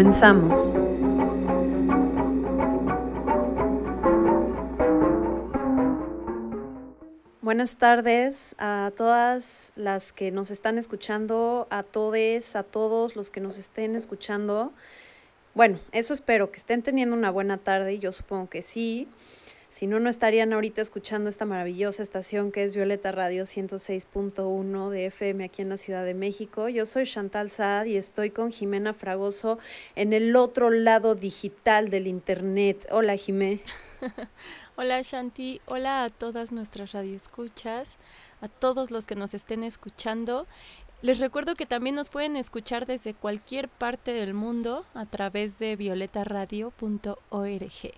Comenzamos. Buenas tardes a todas las que nos están escuchando, a todos, a todos los que nos estén escuchando. Bueno, eso espero, que estén teniendo una buena tarde yo supongo que sí. Si no, no estarían ahorita escuchando esta maravillosa estación que es Violeta Radio 106.1 de FM aquí en la Ciudad de México. Yo soy Chantal Saad y estoy con Jimena Fragoso en el otro lado digital del Internet. Hola, Jimé. Hola, Shanti. Hola a todas nuestras radioescuchas, a todos los que nos estén escuchando. Les recuerdo que también nos pueden escuchar desde cualquier parte del mundo a través de violetaradio.org.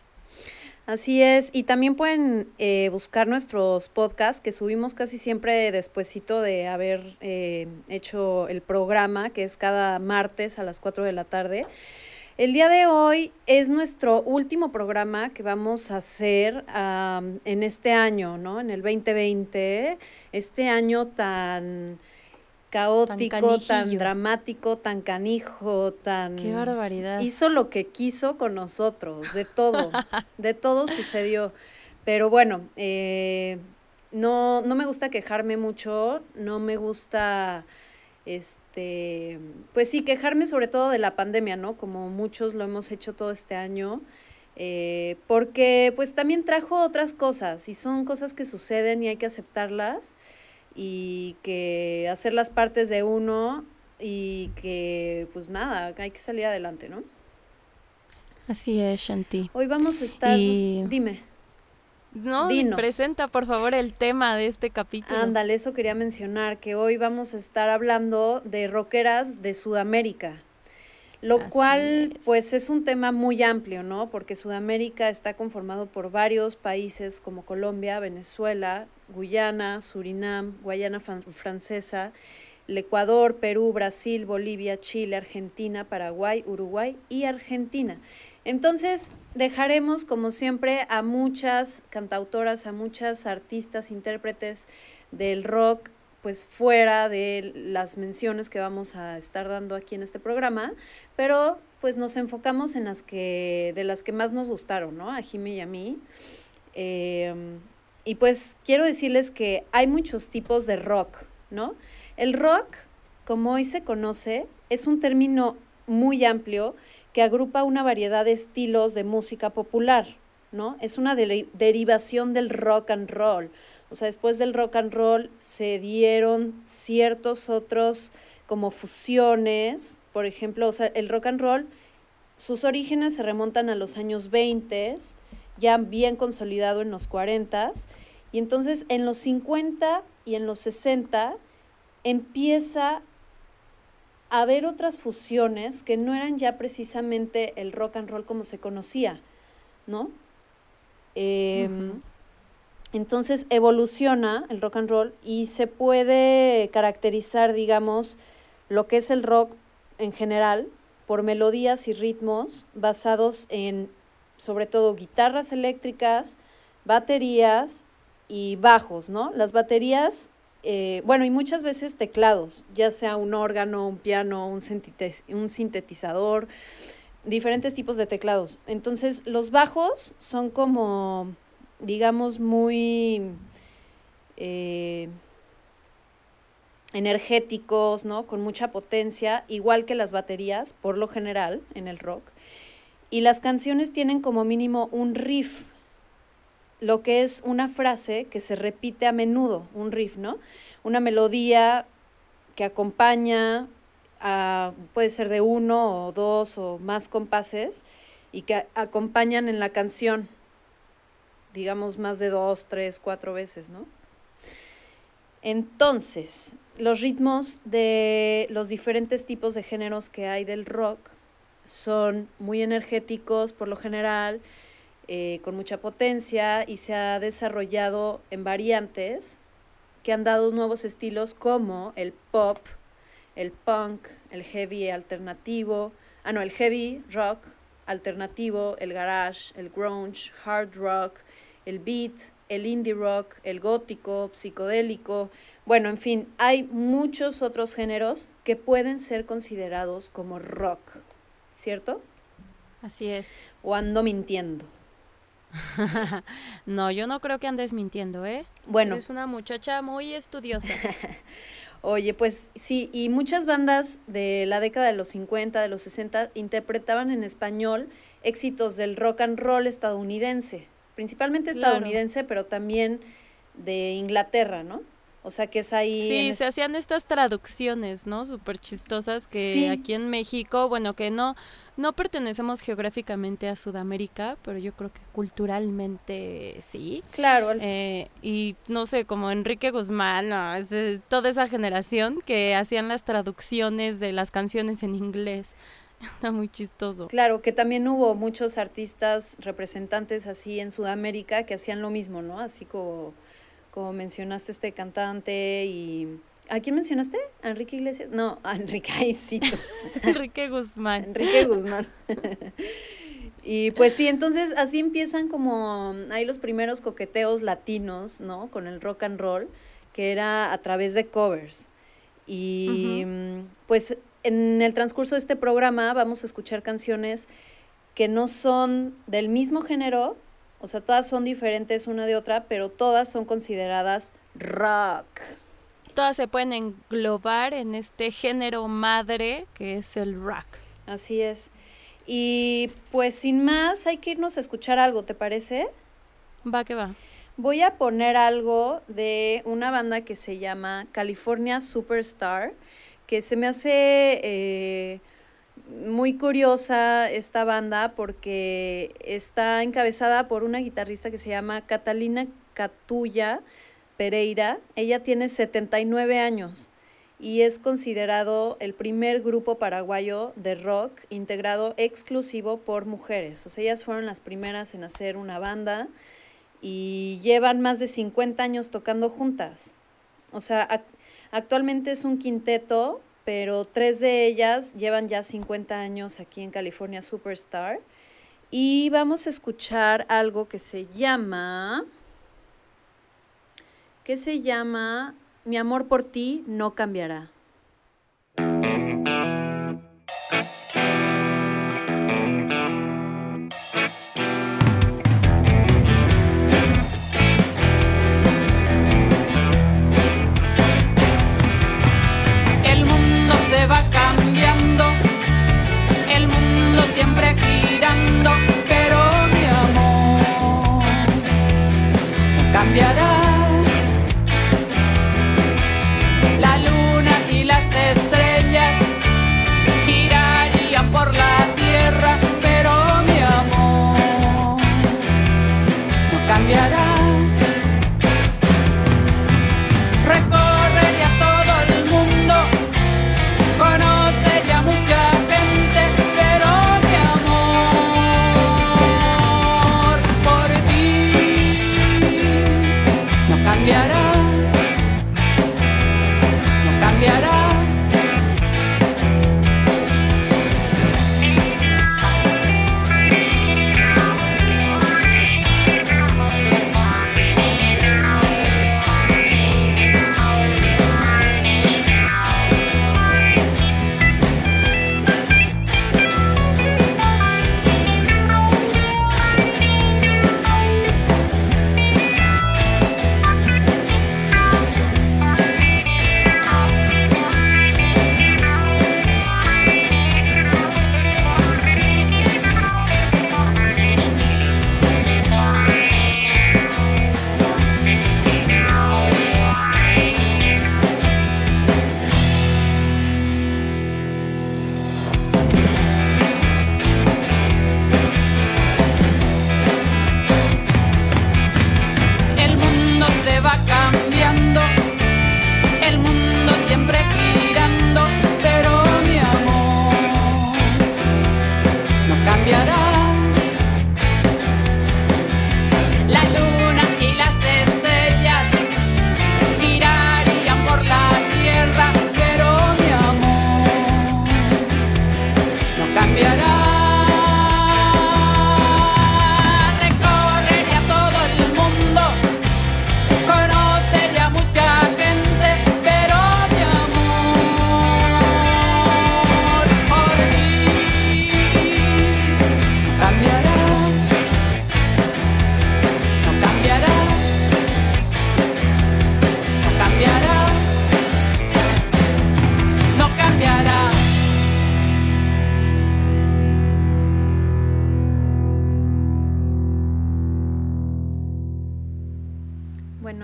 Así es, y también pueden eh, buscar nuestros podcasts que subimos casi siempre despuesito de haber eh, hecho el programa, que es cada martes a las 4 de la tarde. El día de hoy es nuestro último programa que vamos a hacer en este año, ¿no? En el 2020, este año tan caótico, tan, dramático, tan canijo, tan... ¡Qué barbaridad! Hizo lo que quiso con nosotros, de todo, de todo sucedió. Pero bueno, eh, no, no me gusta quejarme mucho, no me gusta, este, pues sí, quejarme sobre todo de la pandemia, ¿no? Como muchos lo hemos hecho todo este año. Eh, porque pues también trajo otras cosas y son cosas que suceden y hay que aceptarlas y que hacer las partes de uno y que pues nada, hay que salir adelante, ¿no? Así es, Shanti. Hoy vamos a estar, dime. No, presenta por favor el tema de este capítulo. Ándale, eso quería mencionar, que hoy vamos a estar hablando de rockeras de Sudamérica. Lo cual, pues, es un tema muy amplio, ¿no? Porque Sudamérica está conformado por varios países como Colombia, Venezuela, Guyana, Surinam, Guayana Francesa, el Ecuador, Perú, Brasil, Bolivia, Chile, Argentina, Paraguay, Uruguay y Argentina. Entonces, dejaremos, como siempre, a muchas cantautoras, a muchas artistas, intérpretes del rock, pues fuera de las menciones que vamos a estar dando aquí en este programa, pero pues nos enfocamos en las que, de las que más nos gustaron, ¿no? A Jimmy y a mí. Eh, y pues quiero decirles que hay muchos tipos de rock, ¿no? El rock, como hoy se conoce, es un término muy amplio que agrupa una variedad de estilos de música popular, ¿no? Es una derivación del rock and roll. O sea, después del rock and roll se dieron ciertos otros como fusiones, por ejemplo, o sea, el rock and roll, sus orígenes se remontan a los años 20, ya bien consolidado en los 40 y entonces en los 50 y en los 60 empieza a haber otras fusiones que no eran ya precisamente el rock and roll como se conocía, ¿no? Em, entonces evoluciona el rock and roll y se puede caracterizar, digamos, lo que es el rock en general por melodías y ritmos basados en sobre todo guitarras eléctricas, baterías y bajos, ¿no? Las baterías, eh, bueno, y muchas veces teclados, ya sea un órgano, un piano, un, un sintetizador, diferentes tipos de teclados. Entonces, los bajos son como, digamos, muy eh, energéticos, ¿no? Con mucha potencia, igual que las baterías, por lo general, en el rock. Y las canciones tienen como mínimo un riff, lo que es una frase que se repite a menudo, un riff, ¿no? Una melodía que acompaña, a, puede ser de uno o dos o más compases, y que acompañan en la canción, digamos más de dos, tres, cuatro veces, ¿no? Entonces, los ritmos de los diferentes tipos de géneros que hay del rock son muy energéticos por lo general, eh, con mucha potencia y se ha desarrollado en variantes que han dado nuevos estilos como el pop, el punk, el heavy alternativo, ah no, el heavy rock alternativo, el garage, el grunge, hard rock, el beat, el indie rock, el gótico, psicodélico. Bueno, en fin, hay muchos otros géneros que pueden ser considerados como rock, ¿cierto? Así es. ¿O ando mintiendo? no, yo no creo que andes mintiendo, ¿eh? Bueno. Es una muchacha muy estudiosa. Oye, pues sí, y muchas bandas de la década de los 50, de los 60, interpretaban en español éxitos del rock and roll estadounidense, principalmente estadounidense, pero también de Inglaterra, ¿no? O sea, que es ahí... Sí, se hacían estas traducciones, ¿no? Súper chistosas que aquí en México, bueno, que no, no pertenecemos geográficamente a Sudamérica, pero yo creo que culturalmente sí. Claro. Eh, y no sé, como Enrique Guzmán, toda esa generación que hacían las traducciones de las canciones en inglés. Está muy chistoso. Claro, que también hubo muchos artistas representantes así en Sudamérica que hacían lo mismo, ¿no? Así como como mencionaste este cantante y... ¿A quién mencionaste? ¿A Enrique Iglesias? No, a Enrique, ay, Enrique Guzmán. Enrique Guzmán. y pues sí, entonces así empiezan como hay los primeros coqueteos latinos, ¿no? Con el rock and roll, que era a través de covers. Y pues en el transcurso de este programa vamos a escuchar canciones que no son del mismo género, o sea, todas son diferentes una de otra, pero todas son consideradas rock. Todas se pueden englobar en este género madre que es el rock. Así es. Y pues sin más, hay que irnos a escuchar algo, ¿te parece? Va que va. Voy a poner algo de una banda que se llama California Superstar, que se me hace eh, muy curiosa esta banda porque está encabezada por una guitarrista que se llama Catalina Catulla Pereira. Ella tiene 79 años y es considerado el primer grupo paraguayo de rock integrado exclusivo por mujeres. O sea, ellas fueron las primeras en hacer una banda y llevan más de 50 años tocando juntas. O sea, actualmente es un quinteto pero tres de ellas llevan ya 50 años aquí en California Superstar. Y vamos a escuchar algo que se llama, que se llama Mi amor por ti no cambiará.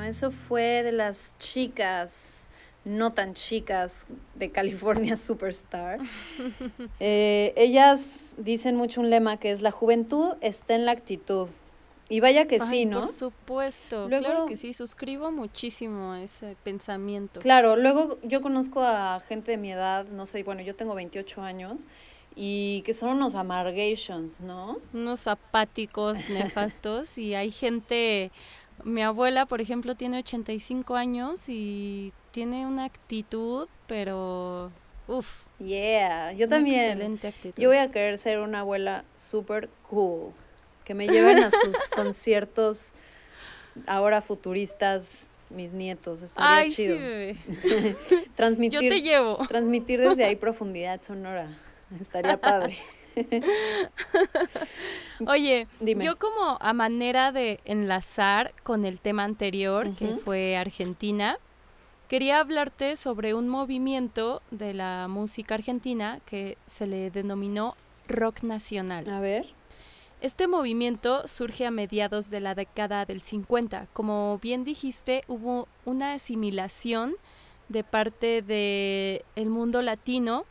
Eso fue de las chicas no tan chicas de California Superstar. Eh, ellas dicen mucho un lema que es la juventud está en la actitud. Y vaya que sí, ¿no? Por supuesto, claro que sí, suscribo muchísimo a ese pensamiento. Claro, luego yo conozco a gente de mi edad, no sé, bueno, yo tengo 28 años, y que son unos amargations, ¿no? Unos apáticos nefastos, y hay gente, mi abuela, por ejemplo, tiene 85 años y tiene una actitud, pero... Uf. Yeah, yo también. Excelente actitud. Yo voy a querer ser una abuela super cool que me lleven a sus conciertos ahora futuristas mis nietos, estaría Ay, chido. Sí, bebé. transmitir, Yo te llevo. Transmitir desde ahí profundidad sonora. Estaría padre. Oye, Dime. yo como a manera de enlazar con el tema anterior, que fue Argentina, quería hablarte sobre un movimiento de la música argentina que se le denominó rock nacional. A ver. Este movimiento surge a mediados de la década del 50. Como bien dijiste, hubo una asimilación de parte del el mundo latino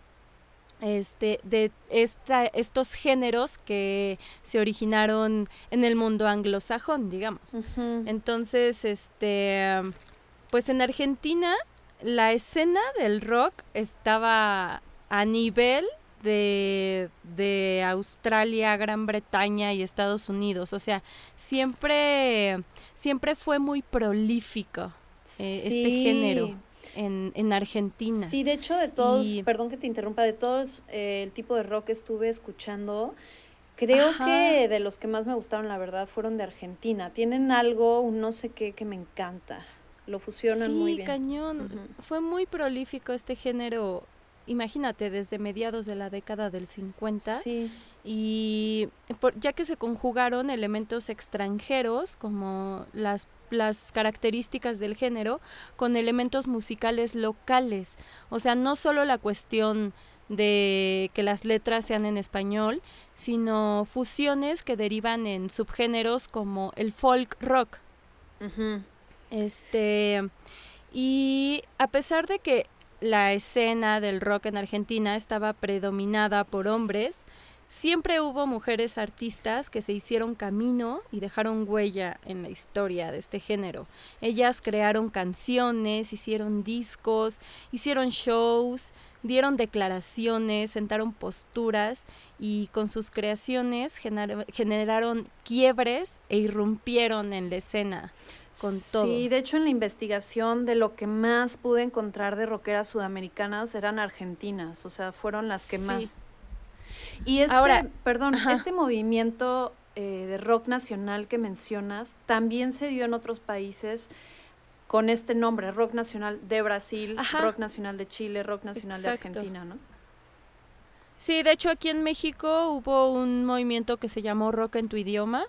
este, de esta, estos géneros que se originaron en el mundo anglosajón, digamos. Entonces, este, pues en Argentina la escena del rock estaba a nivel de, Australia, Gran Bretaña y Estados Unidos. O sea, siempre, siempre fue muy prolífico eh, este género. En, en, Argentina. Sí, de hecho, de todos, perdón que te interrumpa, de todos eh, el tipo de rock que estuve escuchando, creo que de los que más me gustaron, la verdad, fueron de Argentina. Tienen algo, un no sé qué, que me encanta. Lo fusionan muy bien. cañón. Fue muy prolífico este género imagínate, desde mediados de la década del 50. Y ya que se conjugaron elementos extranjeros, como las, las características del género, con elementos musicales locales. O sea, no solo la cuestión de que las letras sean en español, sino fusiones que derivan en subgéneros como el folk rock. Este. Y a pesar de que la escena del rock en Argentina estaba predominada por hombres, siempre hubo mujeres artistas que se hicieron camino y dejaron huella en la historia de este género. Ellas crearon canciones, hicieron discos, hicieron shows, dieron declaraciones, sentaron posturas y con sus creaciones generaron quiebres e irrumpieron en la escena Sí, de hecho en la investigación de lo que más pude encontrar de rockeras sudamericanas eran argentinas, o sea, fueron las que más. Y este, Ahora, perdón, este movimiento eh, de rock nacional que mencionas también se dio en otros países con este nombre, rock nacional de Brasil, rock nacional de Chile, rock nacional de Argentina, ¿no? Sí, de hecho aquí en México hubo un movimiento que se llamó Rock en tu idioma,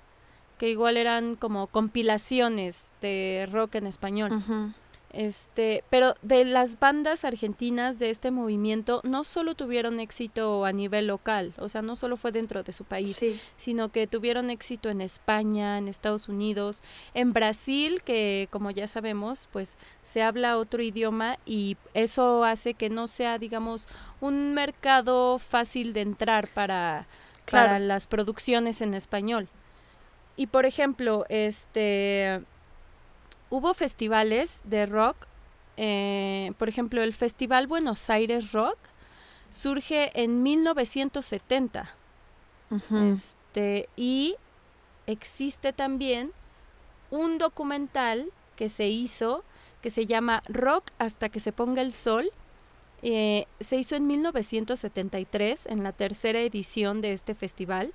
que igual eran como compilaciones de rock en español. Este, pero de las bandas argentinas de este movimiento no solo tuvieron éxito a nivel local, o sea, no solo fue dentro de su país, sino que tuvieron éxito en España, en Estados Unidos, en Brasil, que como ya sabemos, pues se habla otro idioma y eso hace que no sea, digamos, un mercado fácil de entrar para, para las producciones en español. Y por ejemplo, este hubo festivales de rock, eh, por ejemplo, el Festival Buenos Aires Rock surge en 1970. Este, y existe también un documental que se hizo que se llama Rock hasta que se ponga el sol. Eh, se hizo en 1973 en la tercera edición de este festival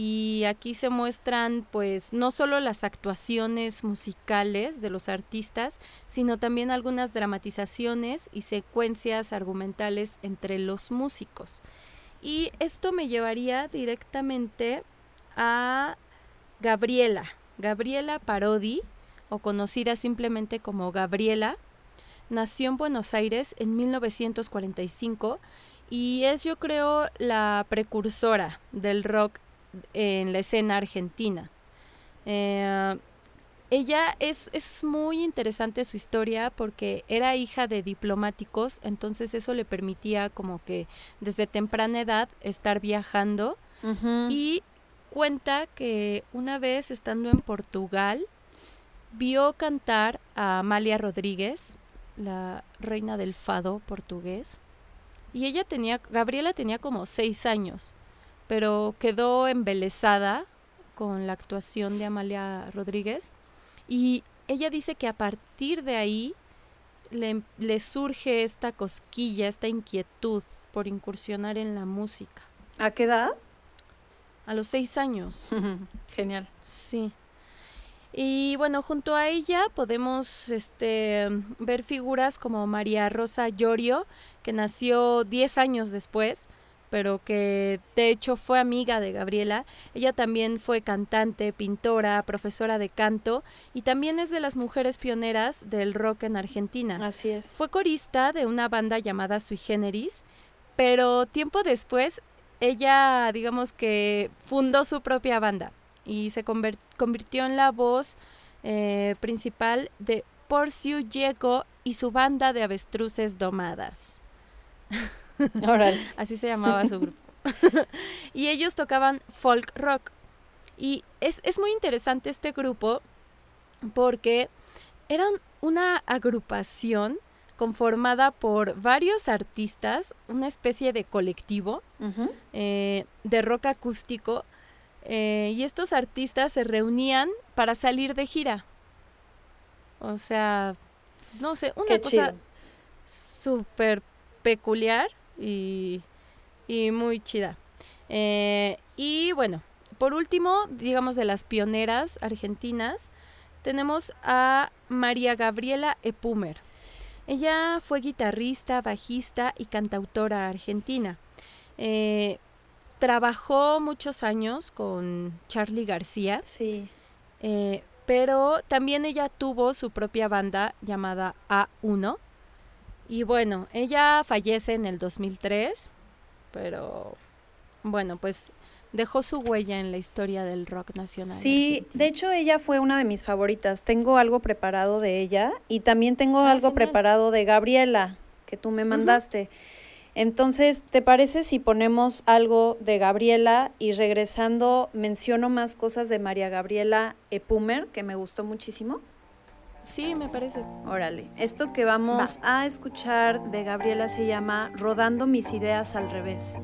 y aquí se muestran pues no solo las actuaciones musicales de los artistas, sino también algunas dramatizaciones y secuencias argumentales entre los músicos. Y esto me llevaría directamente a Gabriela, Gabriela Parodi, o conocida simplemente como Gabriela, nació en Buenos Aires en 1945 y es yo creo la precursora del rock en la escena argentina. Eh, ella es, es muy interesante su historia porque era hija de diplomáticos, entonces eso le permitía como que desde temprana edad estar viajando y cuenta que una vez estando en Portugal vio cantar a Amalia Rodríguez, la reina del fado portugués, y ella tenía, Gabriela tenía como seis años, pero quedó embelesada con la actuación de Amalia Rodríguez y ella dice que a partir de ahí le, le surge esta cosquilla, esta inquietud por incursionar en la música. ¿A qué edad? A los seis años. Genial. Sí. Y bueno, junto a ella podemos este, ver figuras como María Rosa Llorio, que nació diez años después, pero que de hecho fue amiga de Gabriela. Ella también fue cantante, pintora, profesora de canto y también es de las mujeres pioneras del rock en Argentina. Así es. Fue corista de una banda llamada Sui Generis, pero tiempo después ella, digamos que fundó su propia banda y se convirtió en la voz eh, principal de Porciu Diego y su banda de avestruces domadas. Así se llamaba su grupo. y ellos tocaban folk rock. Y es, es muy interesante este grupo porque eran una agrupación conformada por varios artistas, una especie de colectivo eh, de rock acústico, eh, y estos artistas se reunían para salir de gira. O sea, no sé, una cosa súper peculiar y, muy chida. Eh, y bueno, por último, digamos de las pioneras argentinas, tenemos a María Gabriela Epumer. Ella fue guitarrista, bajista y cantautora argentina. Eh, trabajó muchos años con Charlie García. Sí. Eh, pero también ella tuvo su propia banda llamada A1 y bueno, ella fallece en el 2003, pero bueno, pues dejó su huella en la historia del rock nacional. Sí, de hecho ella fue una de mis favoritas. Tengo algo preparado de ella y también tengo ah, algo preparado de Gabriela que tú me mandaste. Entonces, ¿te parece si ponemos algo de Gabriela y regresando menciono más cosas de María Gabriela Epumer que me gustó muchísimo? Sí, me parece. Órale, esto que vamos a escuchar de Gabriela se llama Rodando mis ideas al revés.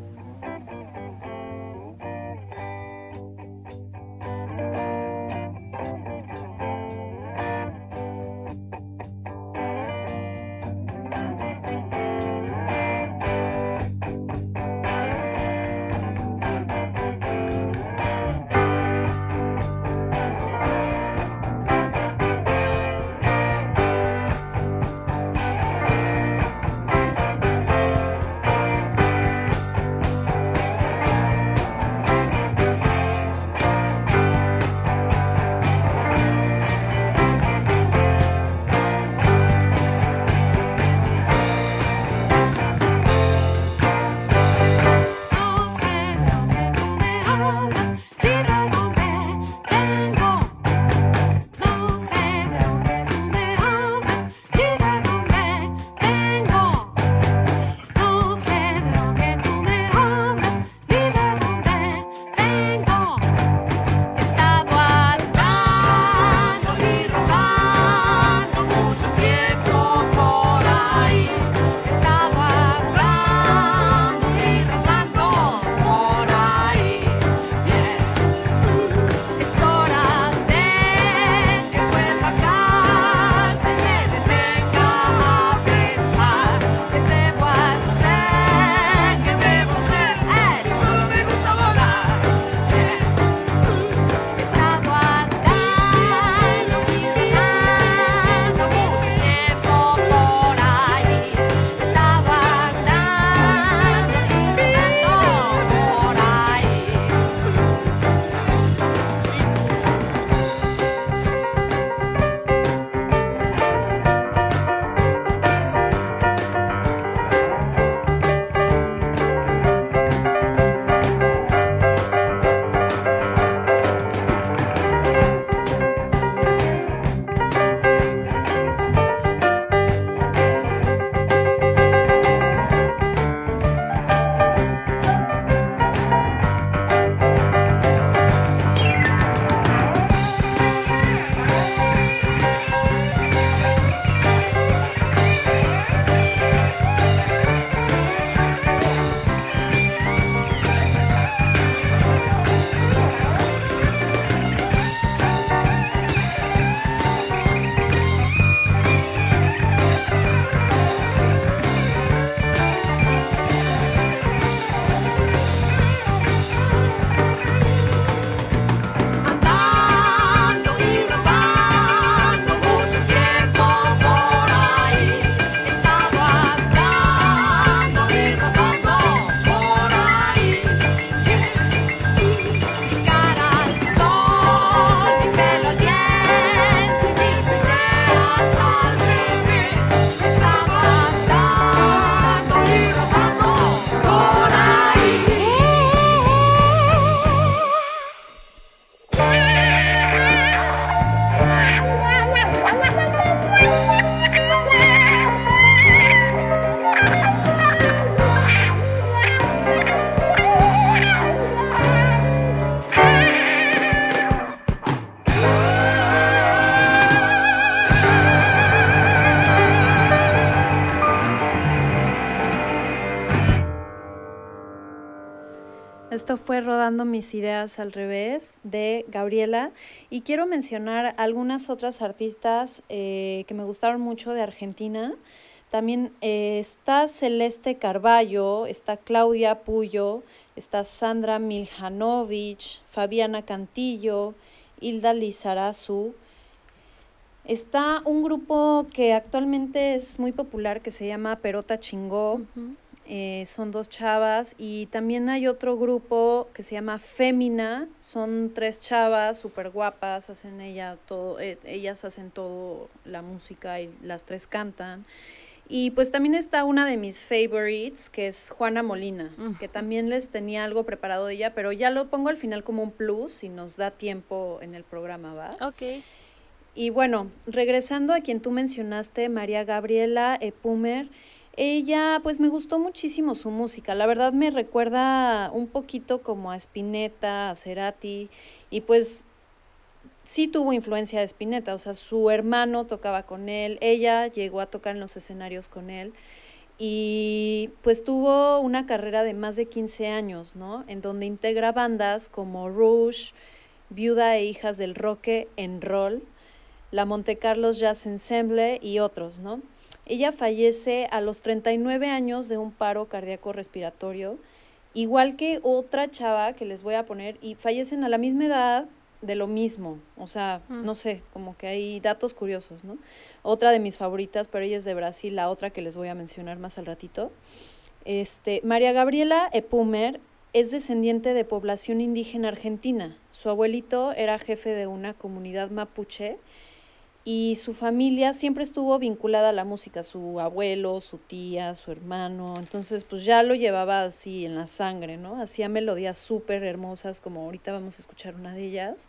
Rodando mis ideas al revés de Gabriela y quiero mencionar algunas otras artistas eh, que me gustaron mucho de Argentina. También eh, está Celeste Carballo, está Claudia Puyo, está Sandra Miljanovic, Fabiana Cantillo, Hilda Lizarazu. Está un grupo que actualmente es muy popular que se llama Perota Chingó. Eh, son dos chavas y también hay otro grupo que se llama Fémina, son tres chavas súper guapas, hacen ella todo, eh, ellas hacen todo la música y las tres cantan. Y pues también está una de mis favorites, que es Juana Molina, que también les tenía algo preparado de ella, pero ya lo pongo al final como un plus si nos da tiempo en el programa, ¿va? Ok. Y bueno, regresando a quien tú mencionaste, María Gabriela Epumer, ella, pues me gustó muchísimo su música. La verdad me recuerda un poquito como a Spinetta, a Cerati, y pues sí tuvo influencia de Spinetta. O sea, su hermano tocaba con él, ella llegó a tocar en los escenarios con él. Y pues tuvo una carrera de más de 15 años, ¿no? En donde integra bandas como Rouge, Viuda e Hijas del Roque en Roll, la Monte Carlos Jazz Ensemble y otros, ¿no? Ella fallece a los 39 años de un paro cardíaco respiratorio, igual que otra chava que les voy a poner, y fallecen a la misma edad de lo mismo. O sea, mm. no sé, como que hay datos curiosos, ¿no? Otra de mis favoritas, pero ella es de Brasil, la otra que les voy a mencionar más al ratito. Este, María Gabriela Epumer es descendiente de población indígena argentina. Su abuelito era jefe de una comunidad mapuche y su familia siempre estuvo vinculada a la música, su abuelo, su tía, su hermano, entonces pues ya lo llevaba así en la sangre, ¿no? Hacía melodías súper hermosas, como ahorita vamos a escuchar una de ellas.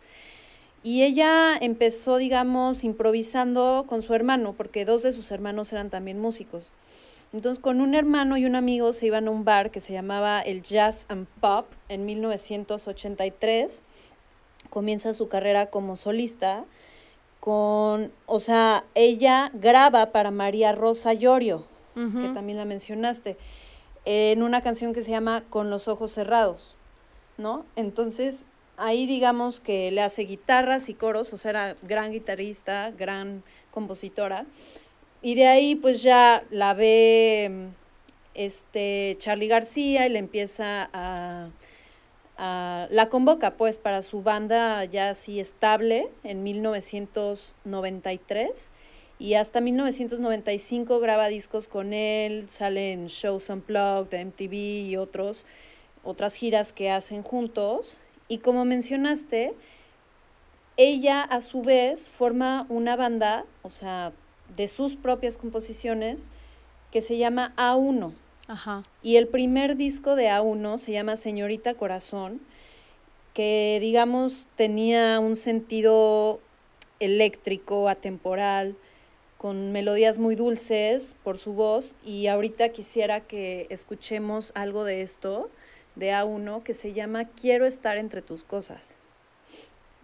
Y ella empezó, digamos, improvisando con su hermano, porque dos de sus hermanos eran también músicos. Entonces, con un hermano y un amigo se iban a un bar que se llamaba el Jazz and Pop en 1983. Comienza su carrera como solista con, o sea, ella graba para María Rosa Llorio, que también la mencionaste, en una canción que se llama Con los ojos cerrados, ¿no? Entonces, ahí digamos que le hace guitarras y coros, o sea, era gran guitarrista, gran compositora, y de ahí pues ya la ve este Charlie García y le empieza a la convoca pues para su banda ya así estable en 1993 y hasta 1995 graba discos con él, sale en shows unplugged de MTV y otros, otras giras que hacen juntos. Y como mencionaste, ella a su vez forma una banda, o sea, de sus propias composiciones, que se llama A1. Ajá. Y el primer disco de A1 se llama Señorita Corazón, que digamos tenía un sentido eléctrico, atemporal, con melodías muy dulces por su voz y ahorita quisiera que escuchemos algo de esto de A1 que se llama Quiero estar entre tus cosas.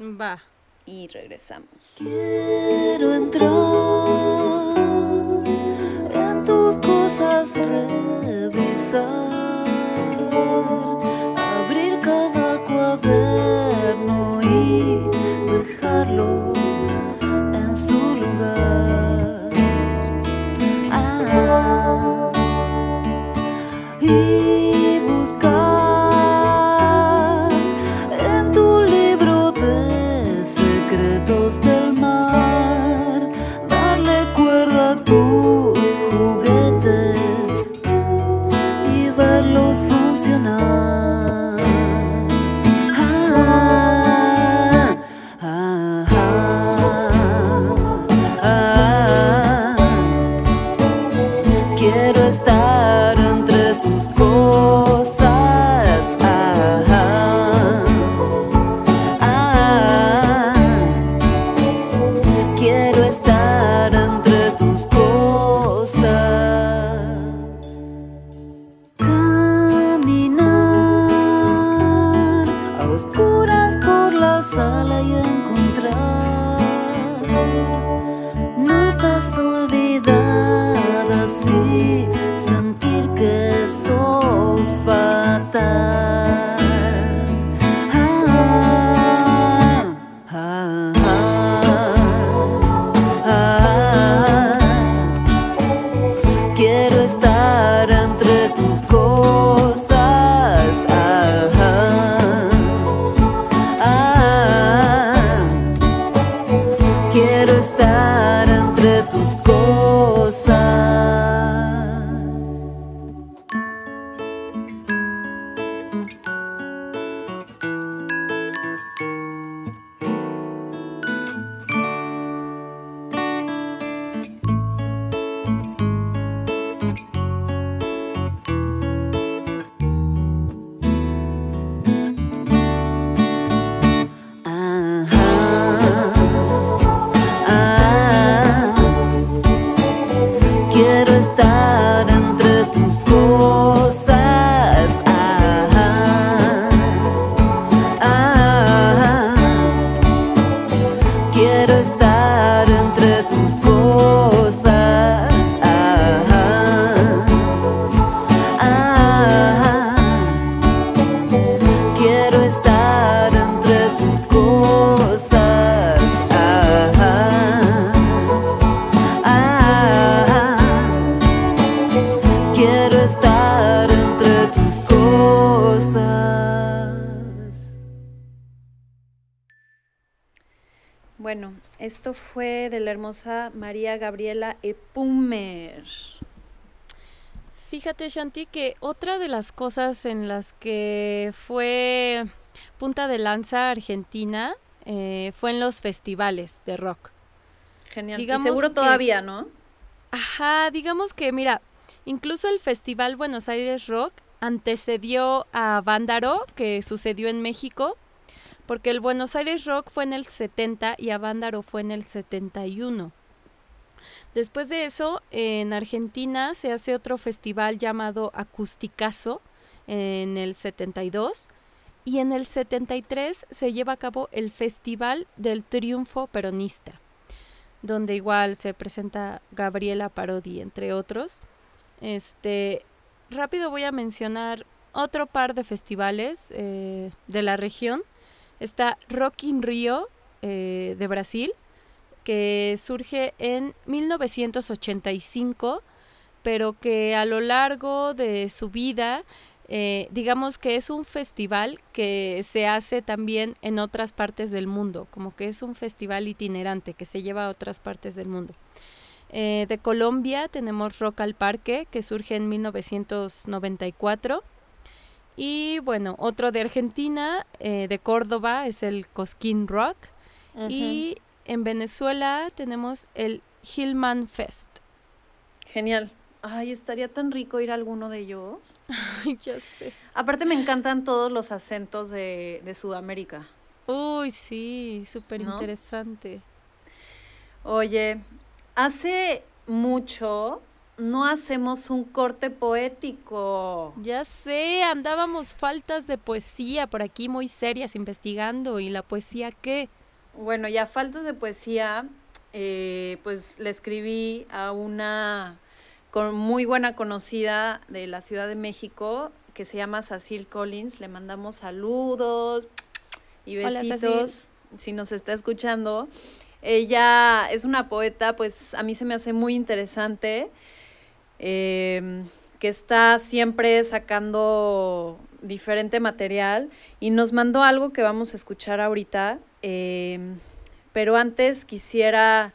Va. Y regresamos. Quiero entrar cosas abrir cada cuaderno y dejarlo en su lugar. Ah, hermosa María Gabriela Epumer. Fíjate, Shanti, que otra de las cosas en las que fue punta de lanza Argentina eh, fue en los festivales de rock. Genial. y seguro todavía, ¿no? Ajá, digamos que, mira, incluso el Festival Buenos Aires Rock antecedió a Vándaro, que sucedió en México, porque el Buenos Aires Rock fue en el 70 y a Vándaro fue en el 71. Después de eso, en Argentina se hace otro festival llamado Acusticazo en el 72 y en el 73 se lleva a cabo el Festival del Triunfo Peronista, donde igual se presenta Gabriela Parodi, entre otros. Este, rápido voy a mencionar otro par de festivales eh, de la región. Está Rock in Rio eh, de Brasil, que surge en 1985, pero que a lo largo de su vida, eh, digamos que es un festival que se hace también en otras partes del mundo, como que es un festival itinerante que se lleva a otras partes del mundo. Eh, de Colombia tenemos Rock al Parque, que surge en 1994. Y bueno, otro de Argentina, eh, de Córdoba, es el Cosquín Rock. Y en Venezuela tenemos el Hillman Fest. Genial. Ay, estaría tan rico ir a alguno de ellos. Ay, ya sé. Aparte me encantan todos los acentos de, Sudamérica. Uy, sí, súper interesante. Oye, hace mucho no hacemos un corte poético. Ya sé, andábamos faltas de poesía por aquí muy serias investigando. ¿Y la poesía qué? Bueno, ya faltas de poesía, eh, pues le escribí a una con muy buena conocida de la Ciudad de México que se llama Cecil Collins. Le mandamos saludos y besitos si nos está escuchando. Ella es una poeta, pues a mí se me hace muy interesante, em, que está siempre sacando diferente material y nos mandó algo que vamos a escuchar ahorita Em, pero antes quisiera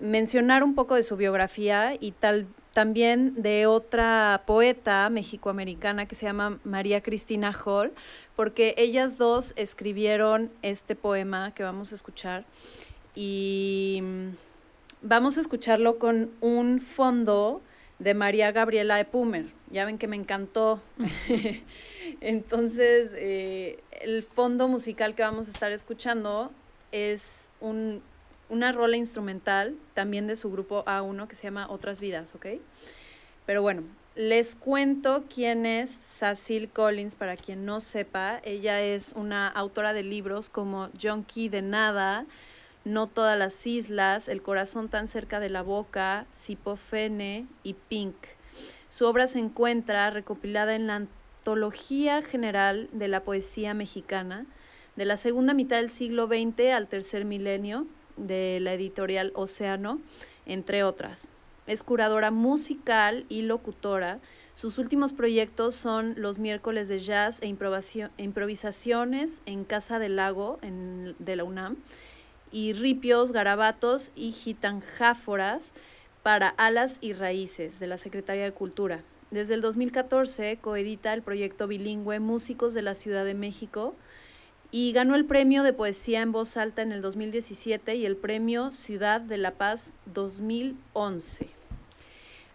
mencionar un poco de su biografía y tal también de otra poeta mexicoamericana que se llama María Cristina Hall, porque ellas dos escribieron este poema que vamos a escuchar y mm, vamos a escucharlo con un fondo de María Gabriela Epumer. Ya ven que me encantó. Entonces, eh, el fondo musical que vamos a estar escuchando es un, una rola instrumental también de su grupo A1 que se llama Otras Vidas, ¿ok? Pero bueno, les cuento quién es Cecil Collins, para quien no sepa. Ella es una autora de libros como Junkie de Nada, No Todas las Islas, El Corazón tan cerca de la boca, Cipofene y Pink. Su obra se encuentra recopilada en la Antología General de la Poesía Mexicana, de la segunda mitad del siglo XX al tercer milenio, de la editorial Océano, entre otras. Es curadora musical y locutora. Sus últimos proyectos son los miércoles de jazz e improvisaciones en Casa del Lago en, de la UNAM y ripios, garabatos y gitanjáforas para alas y raíces de la Secretaría de Cultura. Desde el 2014 coedita el proyecto bilingüe Músicos de la Ciudad de México y ganó el premio de poesía en voz alta en el 2017 y el premio Ciudad de la Paz 2011.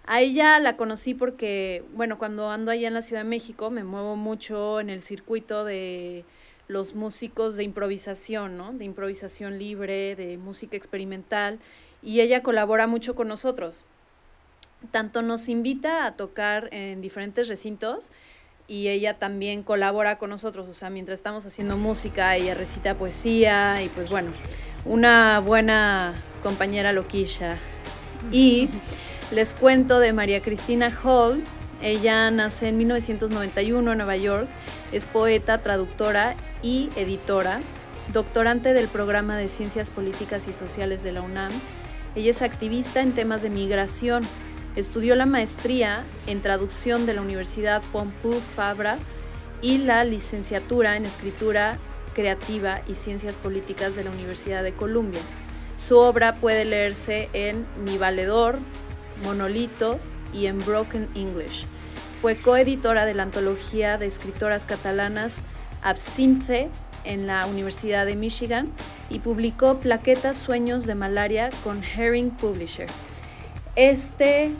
A ella la conocí porque, bueno, cuando ando allá en la Ciudad de México me muevo mucho en el circuito de los músicos de improvisación, ¿no? De improvisación libre, de música experimental, y ella colabora mucho con nosotros tanto nos invita a tocar en diferentes recintos y ella también colabora con nosotros, o sea, mientras estamos haciendo música, ella recita poesía y pues bueno, una buena compañera loquilla. Y les cuento de María Cristina Hall, ella nace en 1991 en Nueva York, es poeta, traductora y editora, doctorante del programa de Ciencias Políticas y Sociales de la UNAM. Ella es activista en temas de migración, Estudió la maestría en traducción de la Universidad Pompeu Fabra y la licenciatura en escritura creativa y ciencias políticas de la Universidad de Columbia. Su obra puede leerse en Mi Valedor, Monolito y en Broken English. Fue coeditora de la antología de escritoras catalanas Absinthe en la Universidad de Michigan y publicó Plaquetas Sueños de Malaria con Herring Publisher. Este,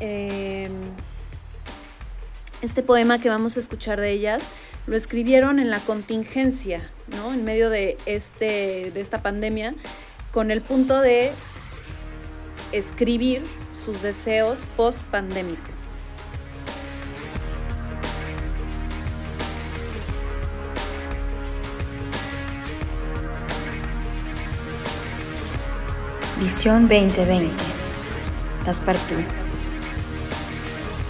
em, este poema que vamos a escuchar de ellas lo escribieron en la contingencia, ¿no? en medio de, este, de esta pandemia, con el punto de escribir sus deseos post-pandémicos. Visión 2020. Passepartout.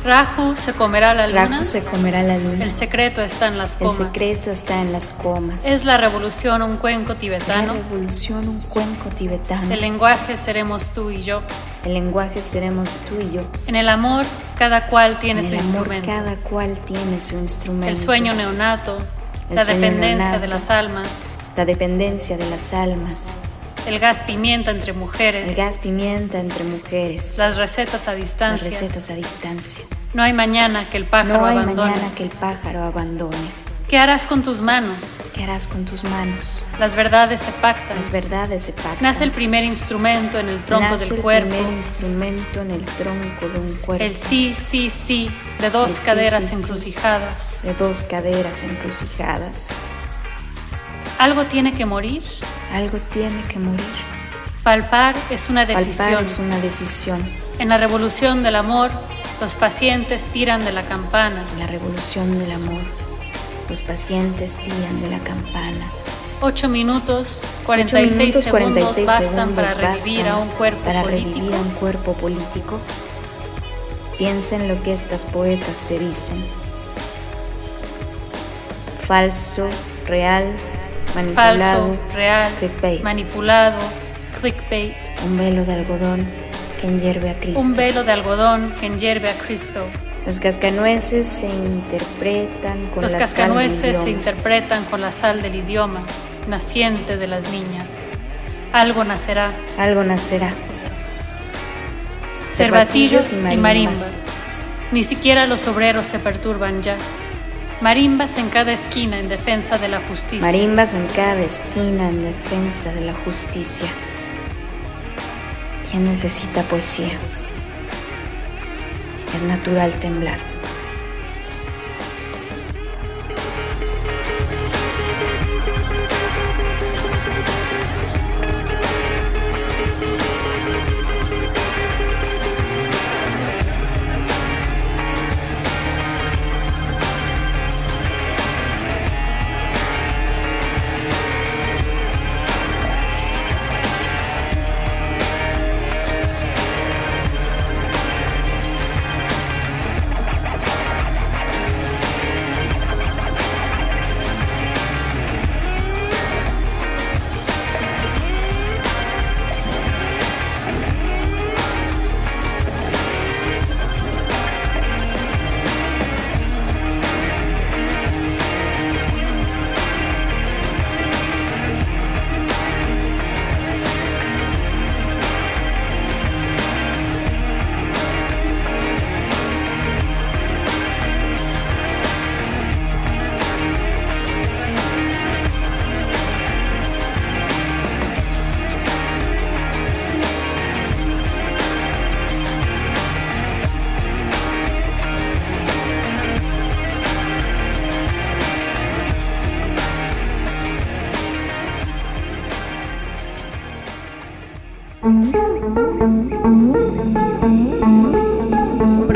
Raju se comerá la luna. Raju se comerá la luna. El secreto está en las comas. El secreto está en las comas. Es la revolución un cuenco tibetano. Es la revolución un cuenco tibetano. El lenguaje seremos tú y yo. El lenguaje seremos tú y yo. En el amor cada cual tiene en su el amor, instrumento. Cada cual tiene su instrumento. El sueño neonato. El la sueño dependencia neonato, de las almas. La dependencia de las almas. El gas pimienta entre mujeres. El gas pimienta entre mujeres. Las recetas a distancia. Las recetas a distancia. No hay mañana que el pájaro No hay abandone. mañana que el pájaro abandone. ¿Qué harás con tus manos? ¿Qué harás con tus manos? Las verdades se pactan. Las verdades se pactan. Nace el primer instrumento en el tronco Nace del el cuerpo. primer instrumento en el tronco de un cuerpo. El sí, sí, sí, de dos El sí, caderas sí, sí. encrucijadas. De dos caderas encrucijadas. ¿Algo tiene que morir? Algo tiene que morir. Palpar es una decisión. Palpar es una decisión. En la revolución del amor, los pacientes tiran de la campana. En la revolución del amor, los pacientes tiran de la campana. 8 minutos, Ocho 46 minutos, segundos 46 bastan segundos para revivir bastan a un cuerpo para político. revivir a un cuerpo político. Piensa en lo que estas poetas te dicen. Falso, real, manipulado, Falso, real, clickbait. manipulado, clickbait. un velo de algodón que enhierve a Cristo. Un velo de algodón que enhierve a Cristo. Los cascanueces se interpretan con Los la sal del cascanueces se idioma. interpretan con la sal del idioma, naciente de las niñas. Algo nacerá. Algo nacerá. Cervatillos y marimbas. marimbas. Ni siquiera los obreros se perturban ya. Marimbas en cada esquina en defensa de la justicia. Marimbas en cada esquina en defensa de la justicia. ¿Quién necesita poesía? Es natural temblar.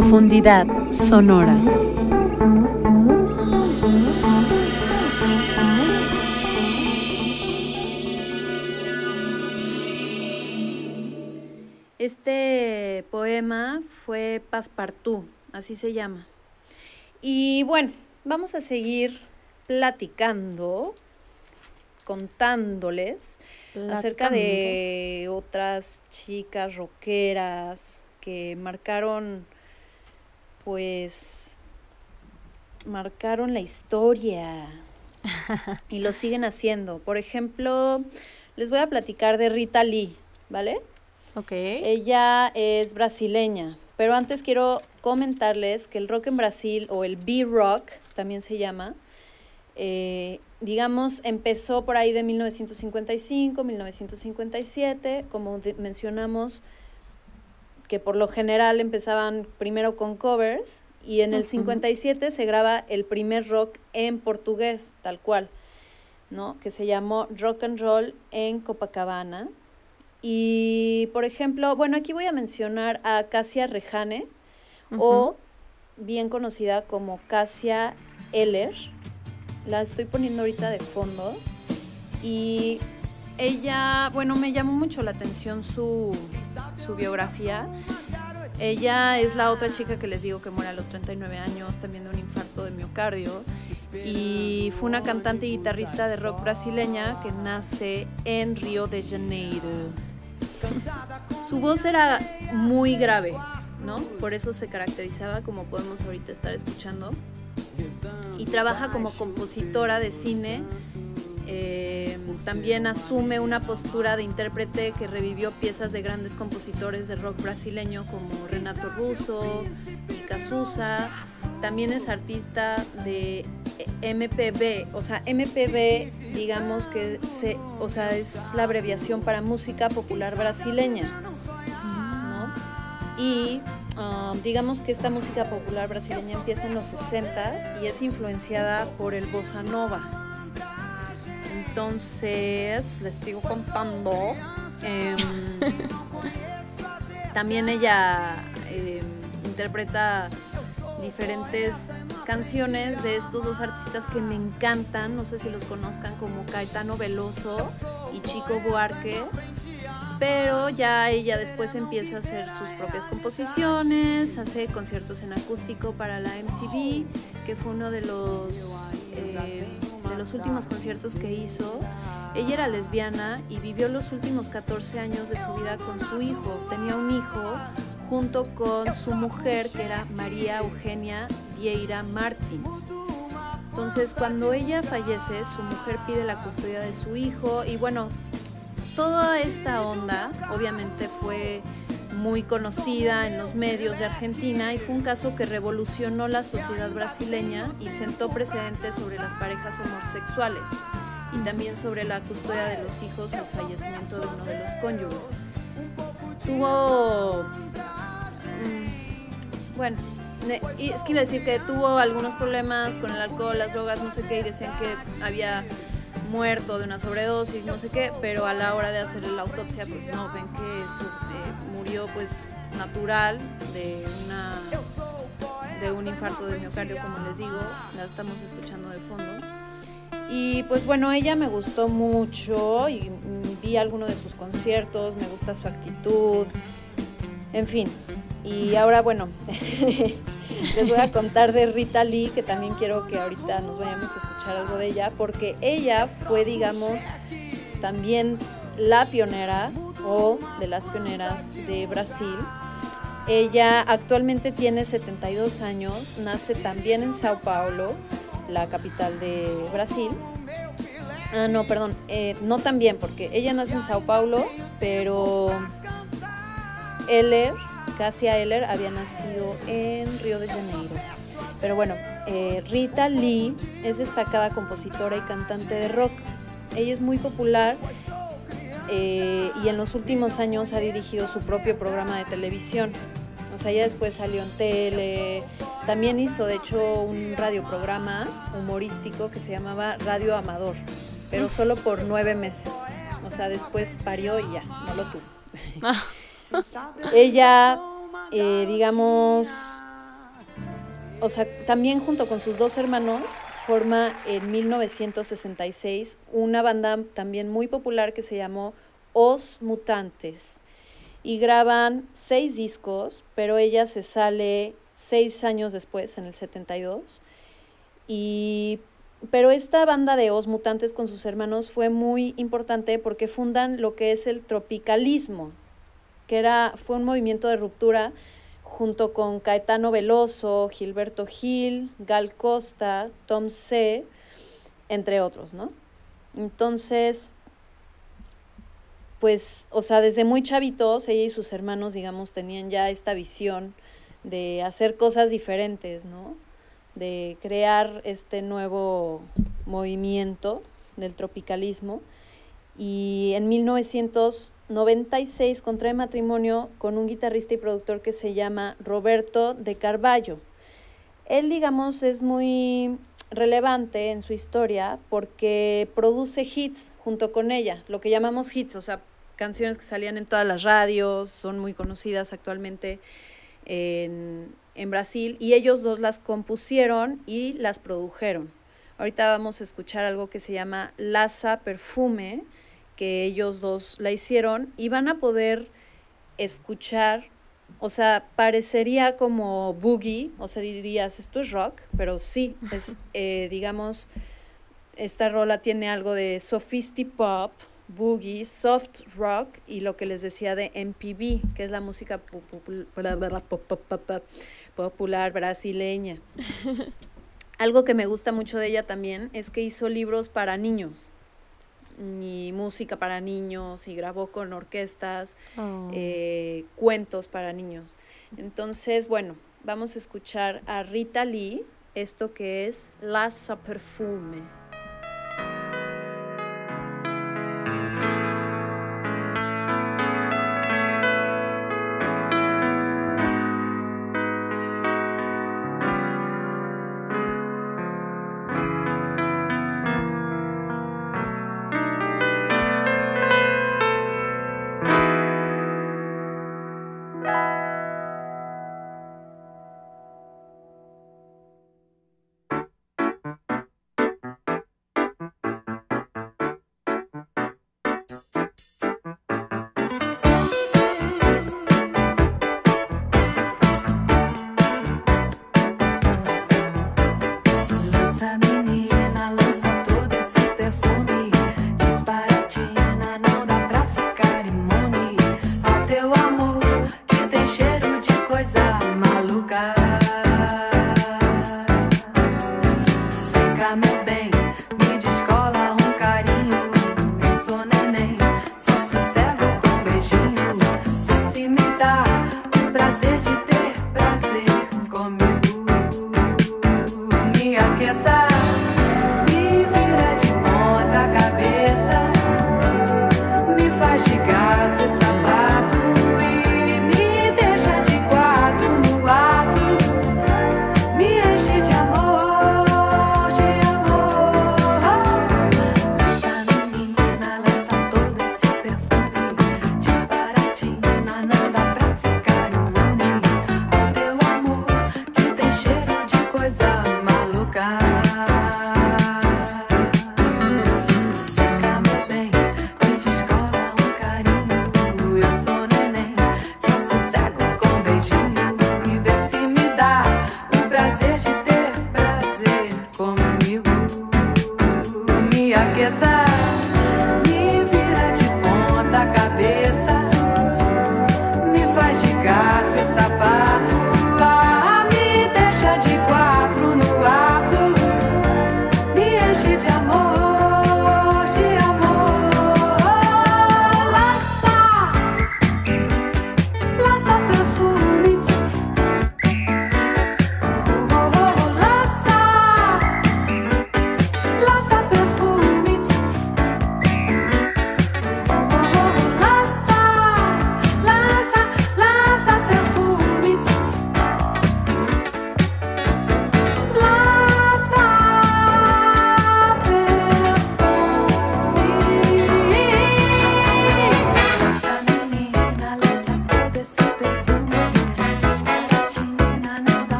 Profundidad sonora. Este poema fue Passepartout, así se llama. Y bueno, vamos a seguir platicando, contándoles acerca de otras chicas rockeras que marcaron, pues, marcaron la historia y lo siguen haciendo. Por ejemplo, les voy a platicar de Rita Lee, ¿vale? Ok. Ella es brasileña, pero antes quiero comentarles que el rock en Brasil, o el B-Rock también se llama, eh, digamos, empezó por ahí de 1955, 1957, como mencionamos, que por lo general empezaban primero con covers y en el 57 se graba el primer rock en portugués, tal cual, ¿no? Que se llamó Rock and Roll en Copacabana. Y, por ejemplo, bueno, aquí voy a mencionar a Cassia Rejane, o bien conocida como Cassia Eller la estoy poniendo ahorita de fondo. Y ella, bueno, me llamó mucho la atención su, su biografía. Ella es la otra chica que les digo que muere a los 39 años, también de un infarto de miocardio. Y fue una cantante y guitarrista de rock brasileña que nace en Río de Janeiro. Su voz era muy grave, ¿no? Por eso se caracterizaba, como podemos ahorita estar escuchando y trabaja como compositora de cine. Eh, también asume una postura de intérprete que revivió piezas de grandes compositores de rock brasileño como Renato Russo y Cazuza. También es artista de MPB, o sea, MPB, digamos que se, o sea, es la abreviación para música popular brasileña. Y Um, digamos que esta música popular brasileña empieza en los 60 y es influenciada por el bossa nova. Entonces, les sigo contando. Em, también ella em, interpreta diferentes canciones de estos dos artistas que me encantan, no sé si los conozcan como Caetano Veloso y Chico Buarque pero ya ella después empieza a hacer sus propias composiciones, hace conciertos en acústico para la MTV, que fue uno de los, eh, los últimos conciertos que hizo. Ella era lesbiana y vivió los últimos 14 años de su vida con su hijo. Tenía un hijo junto con su mujer, que era María Eugenia Vieira Martins. Entonces, cuando ella fallece, su mujer pide la custodia de su hijo y bueno, toda esta onda obviamente fue muy conocida en los medios de Argentina y fue un caso que revolucionó la sociedad brasileña y sentó precedentes sobre las parejas homosexuales y también sobre la custodia de los hijos al fallecimiento de uno de los cónyuges. Tuvo... Mm, bueno, es que iba a decir que tuvo algunos problemas con el alcohol, las drogas, no sé qué, y decían que había muerto de una sobredosis, no sé qué, pero a la hora de hacer la autopsia, pues no, ven que eh, pues natural de una de un infarto de miocardio, como les digo, la estamos escuchando de fondo. Y pues bueno, ella me gustó mucho y vi alguno de sus conciertos, me gusta su actitud, en fin. Y ahora bueno, les voy a contar de Rita Lee, que también quiero que ahorita nos vayamos a escuchar algo de ella, porque ella fue, digamos, también la pionera o de las pioneras de Brasil. Ella actualmente tiene 72 años, nace también en Sao Paulo, la capital de Brasil. Ah, no, perdón, eh, no también, porque ella nace en Sao Paulo, pero Eller Cassia Eller había nacido en Río de Janeiro. Pero bueno, eh, Rita Lee es destacada compositora y cantante de rock. Ella es muy popular eh, y en los últimos años ha dirigido su propio programa de televisión. O sea, ella después salió en tele, también hizo de hecho un radioprograma humorístico que se llamaba Radio Amador, pero mm. solo por nueve meses. O sea, después parió y ya, no lo tuvo. Ah. Ella, eh, digamos, o sea, también junto con sus dos hermanos, forma en 1966 una banda también muy popular que se llamó Os Mutantes. Y graban seis discos, pero ella se sale seis años después, en el 72. Y, pero esta banda de Os Mutantes con sus hermanos fue muy importante porque fundan lo que es el tropicalismo, que era, fue un movimiento de ruptura junto con Caetano Veloso, Gilberto Gil, Gal Costa, Tom C., entre otros, ¿no? Entonces, pues, o sea, desde muy chavitos, ella y sus hermanos, digamos, tenían ya esta visión de hacer cosas diferentes, ¿no? De crear este nuevo movimiento del tropicalismo. Y en 1996 contrae matrimonio con un guitarrista y productor que se llama Roberto de Carballo. Él, digamos, es muy relevante en su historia porque produce hits junto con ella, lo que llamamos hits, o sea, canciones que salían en todas las radios, son muy conocidas actualmente en, en Brasil, y ellos dos las compusieron y las produjeron. Ahorita vamos a escuchar algo que se llama Laza Perfume, que ellos dos la hicieron, y van a poder escuchar o sea, parecería como boogie, o sea, dirías, esto es rock, pero sí, es, eh, digamos, esta rola tiene algo de sophisti-pop, boogie, soft rock y lo que les decía de MPB, que es la música popular brasileña. Algo que me gusta mucho de ella también es que hizo libros para niños y música para niños y grabó con orquestas, oh. eh, cuentos para niños. Entonces, bueno, vamos a escuchar a Rita Lee, esto que es Laza Perfume.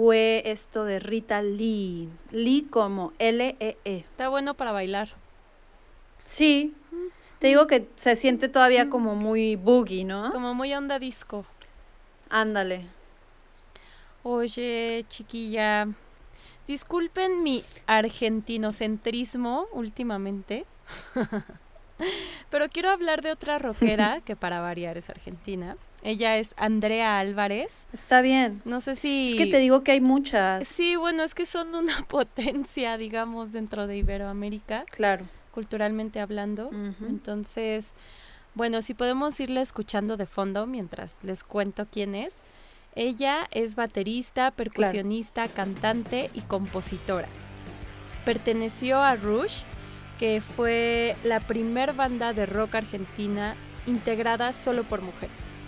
Fue esto de Rita Lee. Lee como L-E-E. -E. Está bueno para bailar. Sí. Te digo que se siente todavía como muy boogie, ¿no? Como muy onda disco. Ándale. Oye, chiquilla, disculpen mi argentinocentrismo últimamente, pero quiero hablar de otra rockera que para variar es argentina. Ella es Andrea Álvarez. Está bien. No sé si... Es que te digo que hay muchas. Sí, bueno, es que son una potencia, digamos, dentro de Iberoamérica. Claro. Culturalmente hablando. Uh -huh. Entonces, bueno, si podemos irla escuchando de fondo mientras les cuento quién es. Ella es baterista, percusionista, claro. cantante y compositora. Perteneció a Rush, que fue la primer banda de rock argentina integrada solo por mujeres.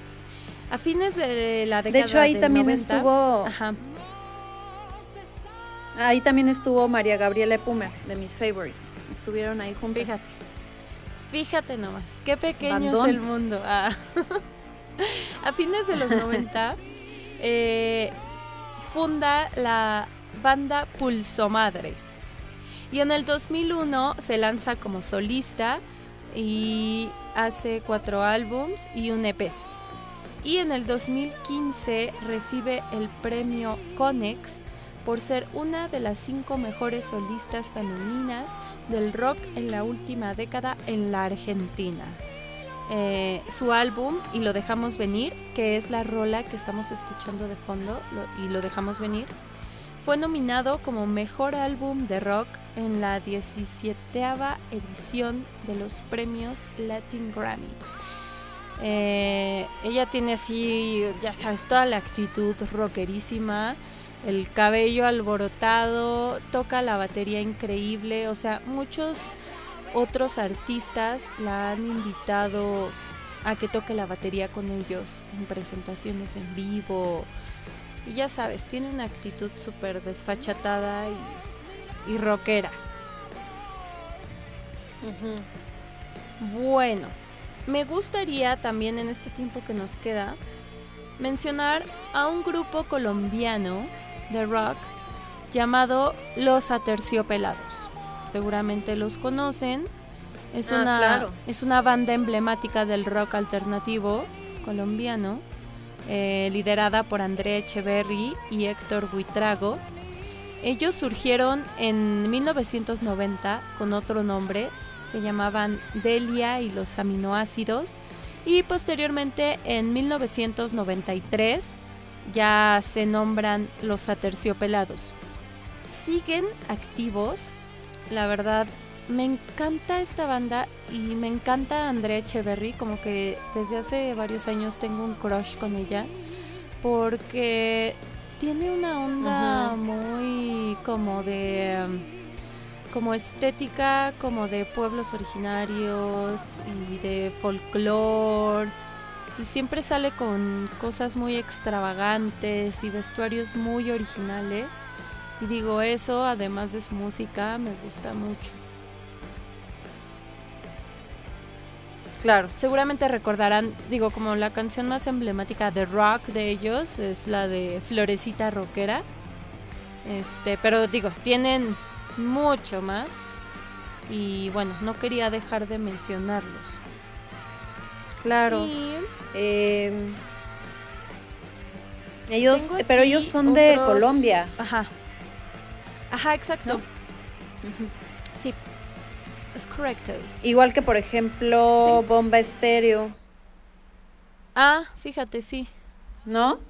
A fines de la década De hecho, ahí del también 90, estuvo. Ajá. Ahí también estuvo María Gabriela Pumer, de mis favorites. Estuvieron ahí juntas. Fíjate. Fíjate nomás, qué pequeño Bandón. es el mundo. Ah. A fines de los 90 eh, funda la banda Pulso Madre. Y en el 2001 se lanza como solista y hace cuatro álbums y un EP. Y en el 2015 recibe el premio Conex por ser una de las cinco mejores solistas femeninas del rock en la última década en la Argentina. Eh, su álbum Y lo dejamos venir, que es la rola que estamos escuchando de fondo, y lo dejamos venir, fue nominado como mejor álbum de rock en la 17 edición de los premios Latin Grammy. Eh, ella tiene así, ya sabes, toda la actitud rockerísima, el cabello alborotado, toca la batería increíble, o sea, muchos otros artistas la han invitado a que toque la batería con ellos en presentaciones en vivo. Y ya sabes, tiene una actitud súper desfachatada y, y rockera. Uh -huh. Bueno, me gustaría también en este tiempo que nos queda mencionar a un grupo colombiano de rock llamado Los Aterciopelados. Seguramente los conocen. Es, Ah, una, claro. es una banda emblemática del rock alternativo colombiano, eh, liderada por André Echeverry y Héctor Buitrago. Ellos surgieron en 1990 con otro nombre, se llamaban Delia y los aminoácidos, y posteriormente en 1993 ya se nombran los aterciopelados. Siguen activos, la verdad me encanta esta banda y me encanta Andrea Echeverry, como que desde hace varios años tengo un crush con ella, porque tiene una onda muy como de um, como estética como de pueblos originarios y de folclore. Y siempre sale con cosas muy extravagantes y vestuarios muy originales. Y digo eso además de su música me gusta mucho. Claro. seguramente recordarán digo como la canción más emblemática de rock de ellos es la de Florecita Rockera este pero digo tienen mucho más y bueno no quería dejar de mencionarlos Claro. Y Eh, ellos, tengo pero ellos son de Colombia. Ajá. Ajá, exacto. ¿No? Sí. Es correcto. Igual que por ejemplo Bomba Estéreo, Ah, fíjate, sí. ¿no?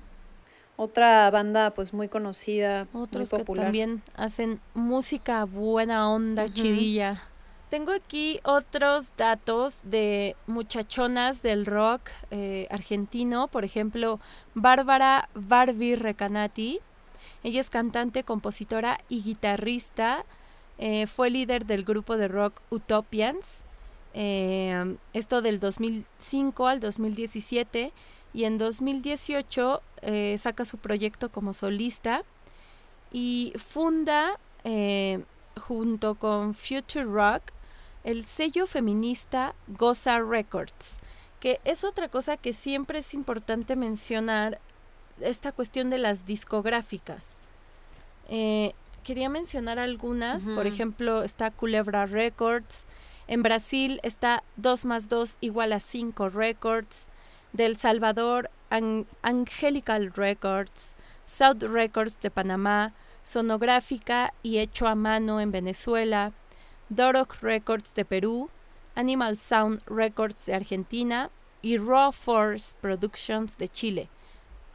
Otra banda pues muy conocida, Otros muy que popular. también hacen música buena onda, Ujú. chidilla. Tengo aquí otros datos de muchachonas del rock eh, argentino, por ejemplo, Bárbara Barbie Recanati. Ella es cantante, compositora y guitarrista. eh, fue líder del grupo de rock Utopians. eh, esto del 2005 al 2017. Y en 2018 eh, saca su proyecto como solista y funda eh, junto con Future Rock el sello feminista Goza Records, que es otra cosa que siempre es importante mencionar. esta cuestión de las discográficas. Eh, quería mencionar algunas, por ejemplo, está Culebra Records, en Brasil está 2 más 2 igual a 5 Records, del Salvador Angelical Records, South Records de Panamá, Sonográfica y Hecho a Mano en Venezuela, Dorok Records de Perú, Animal Sound Records de Argentina y Raw Force Productions de Chile.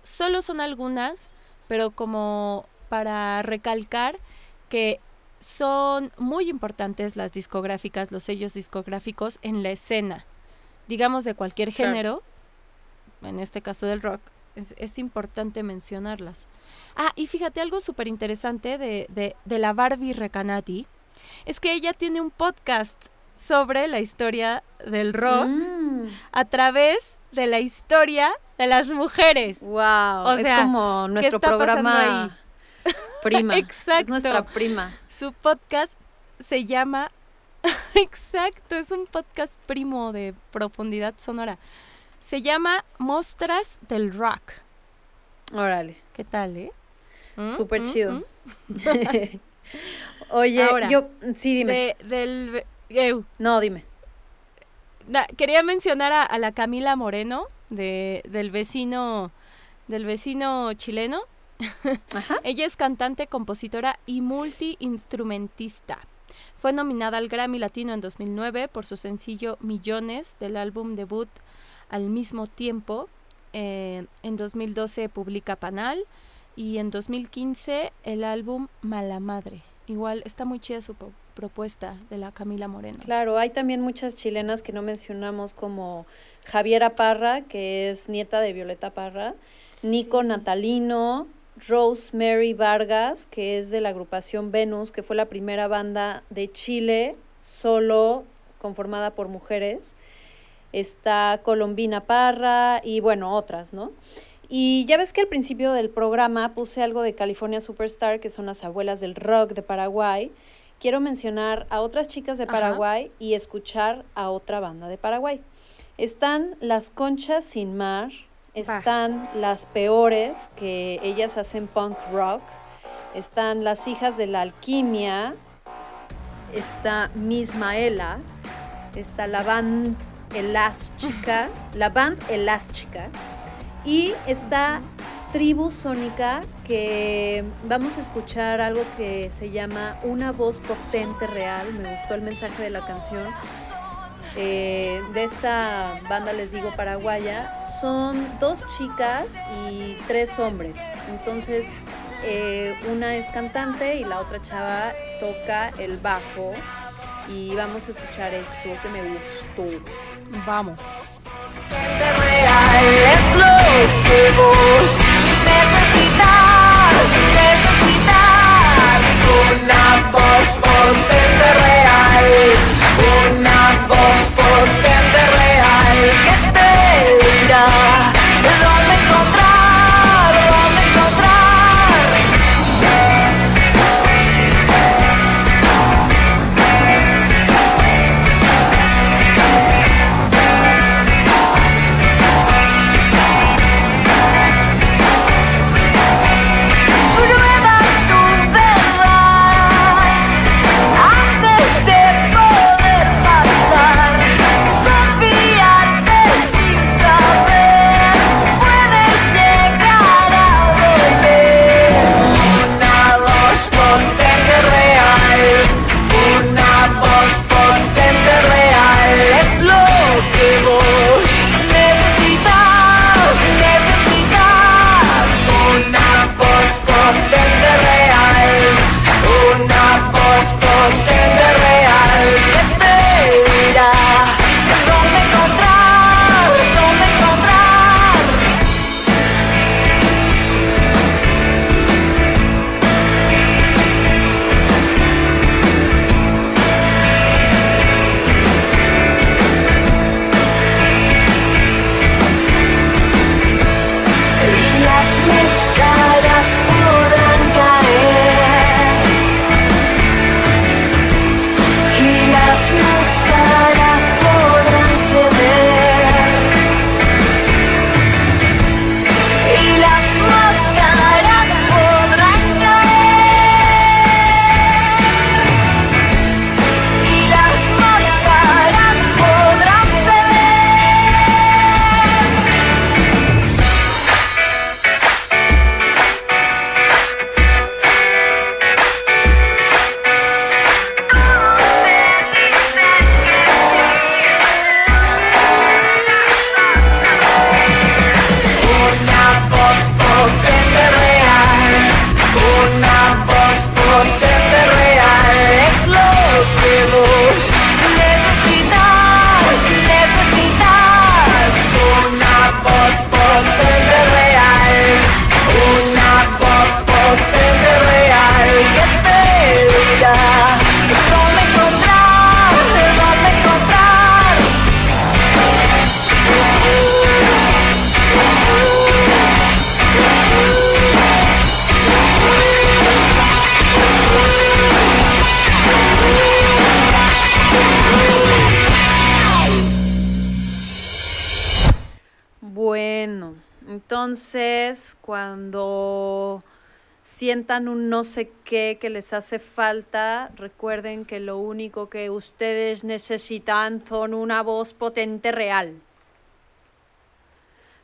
Solo son algunas, pero como para recalcar que son muy importantes las discográficas, los sellos discográficos en la escena, digamos de cualquier género, en este caso del rock, es, importante mencionarlas. Ah, y fíjate algo súper interesante de, de, de, la Barbie Recanati, es que ella tiene un podcast sobre la historia del rock mm. a través de la historia de las mujeres. Wow, o sea, es como nuestro programa prima. Exacto. Es nuestra prima. Su podcast se llama Exacto, es un podcast primo de profundidad sonora. Se llama Mostras del Rock. Órale. ¿Qué tal, eh? ¿Mm? Súper chido. ¿Mm? Oye, yo. Sí, dime. del. No, dime. quería mencionar a, la Camila Moreno, de, del vecino. Del vecino chileno. Ella es cantante, compositora y multiinstrumentista. Fue nominada al Grammy Latino en 2009 por su sencillo Millones del álbum debut al mismo tiempo. Eh, en 2012 publica Panal y en 2015 el álbum Mala Madre. Igual está muy chida su propuesta de la Camila Moreno. Claro, hay también muchas chilenas que no mencionamos como Javiera Parra, que es nieta de Violeta Parra, Nico Natalino, Rosemary Vargas, que es de la agrupación Venus, que fue la primera banda de Chile solo conformada por mujeres está Colombina Parra y bueno, otras, ¿no? Y ya ves que al principio del programa puse algo de California Superstar, que son las abuelas del rock de Paraguay. Quiero mencionar a otras chicas de Paraguay y escuchar a otra banda de Paraguay. Están las Conchas Sin Mar, están las Peores, que ellas hacen punk rock, están las Hijas de la Alquimia, está Mismaela, está la banda Elástica, la band Elástica, y esta tribu sónica que vamos a escuchar algo que se llama Una voz potente real, me gustó el mensaje de la canción. Eh, de esta banda, les digo, paraguaya, son dos chicas y tres hombres. Entonces, eh, una es cantante y la otra chava toca el bajo y vamos a escuchar esto que me gustó. Vamos. Es lo que vos necesitas, necesitas una voz potente real, una voz potente real sientan un no sé qué que les hace falta, recuerden que lo único que ustedes necesitan son una voz potente real.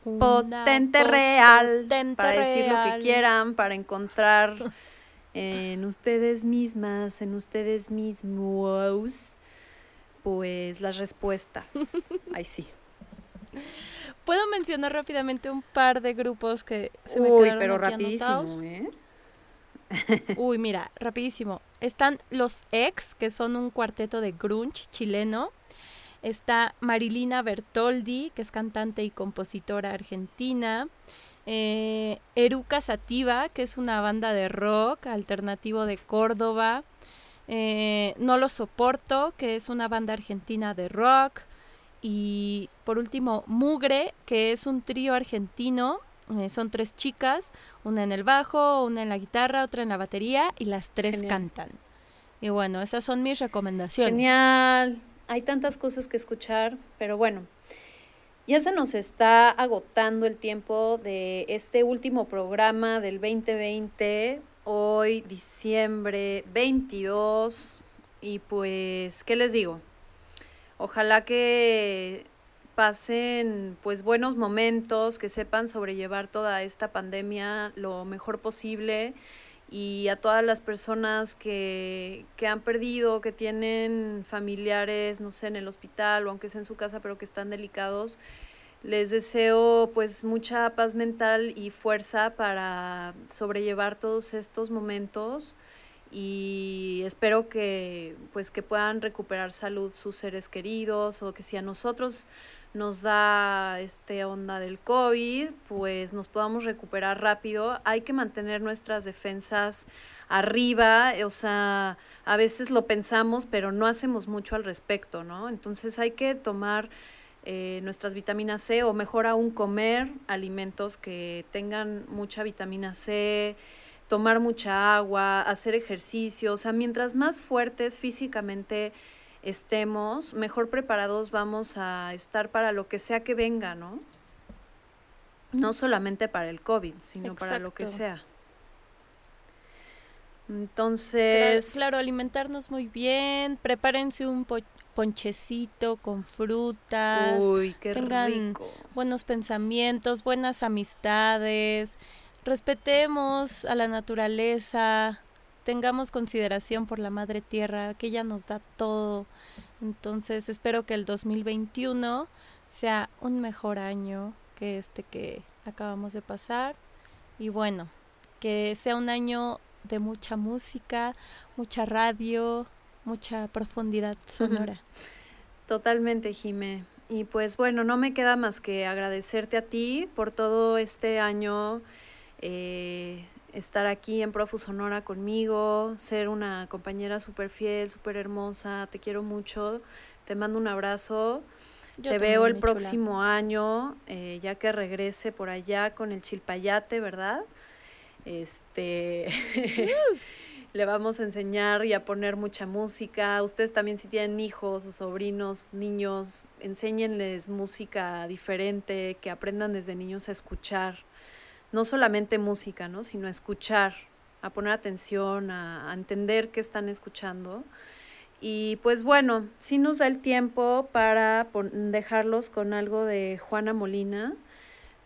potente real para decir lo que quieran, para encontrar en ustedes mismas, en ustedes mismos, pues las respuestas. Ahí sí. Puedo mencionar rápidamente un par de grupos que se me Uy, quedaron pero aquí rapidísimo, anotados. ¿eh? Uy, mira, rapidísimo. Están los Ex, que son un cuarteto de grunge chileno. Está Marilina Bertoldi, que es cantante y compositora argentina. Eh, Eruca Sativa, que es una banda de rock alternativo de Córdoba. Eh, no lo soporto, que es una banda argentina de rock. Y por último, Mugre, que es un trío argentino. Eh, son tres chicas, una en el bajo, una en la guitarra, otra en la batería y las tres Genial. cantan. Y bueno, esas son mis recomendaciones. Genial. Hay tantas cosas que escuchar, pero bueno, ya se nos está agotando el tiempo de este último programa del 2020, hoy diciembre 22, y pues, ¿qué les digo? Ojalá que pasen pues buenos momentos, que sepan sobrellevar toda esta pandemia lo mejor posible y a todas las personas que, que han perdido, que tienen familiares, no sé, en el hospital o aunque sea en su casa, pero que están delicados, les deseo pues mucha paz mental y fuerza para sobrellevar todos estos momentos y espero que pues que puedan recuperar salud sus seres queridos o que si a nosotros nos da este onda del COVID, pues nos podamos recuperar rápido. Hay que mantener nuestras defensas arriba, o sea, a veces lo pensamos, pero no hacemos mucho al respecto, ¿no? Entonces hay que tomar eh, nuestras vitaminas C o mejor aún comer alimentos que tengan mucha vitamina C, tomar mucha agua, hacer ejercicio, o sea, mientras más fuertes físicamente estemos, mejor preparados vamos a estar para lo que sea que venga, ¿no? No solamente para el COVID, sino para lo que sea. Claro, Entonces, claro, alimentarnos muy bien, prepárense un po- ponchecito con frutas, uy, qué tengan rico. buenos pensamientos, buenas amistades, respetemos a la naturaleza, tengamos consideración por la madre tierra, que ella nos da todo. Entonces espero que el 2021 sea un mejor año que este que acabamos de pasar. Y bueno, que sea un año de mucha música, mucha radio, mucha profundidad sonora. Totalmente, Jime. Y pues bueno, no me queda más que agradecerte a ti por todo este año, eh, estar aquí en Profu Sonora conmigo, ser una compañera súper fiel, súper hermosa, te quiero mucho, te mando un abrazo, Yo te veo el chula. próximo año, eh, ya que regrese por allá con el chilpayate, ¿verdad? Este... Le vamos a enseñar y a poner mucha música. Ustedes también si tienen hijos o sobrinos, niños, enséñenles música diferente, que aprendan desde niños a escuchar. No solamente música, ¿no? Sino escuchar, a poner atención, a, entender qué están escuchando. Y pues bueno, sí nos da el tiempo para dejarlos con algo de Juana Molina.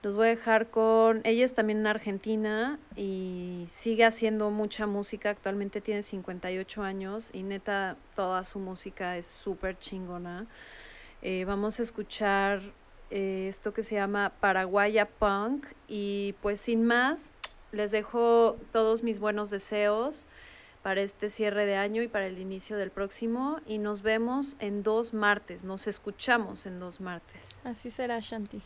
Los voy a dejar con, ella es también en Argentina y sigue haciendo mucha música, actualmente tiene 58 años y neta toda su música es súper chingona. Eh, vamos a escuchar eh, esto que se llama Paraguaya Punk y pues sin más, les dejo todos mis buenos deseos para este cierre de año y para el inicio del próximo y nos vemos en dos martes, nos escuchamos en dos martes. Así será, Shanti.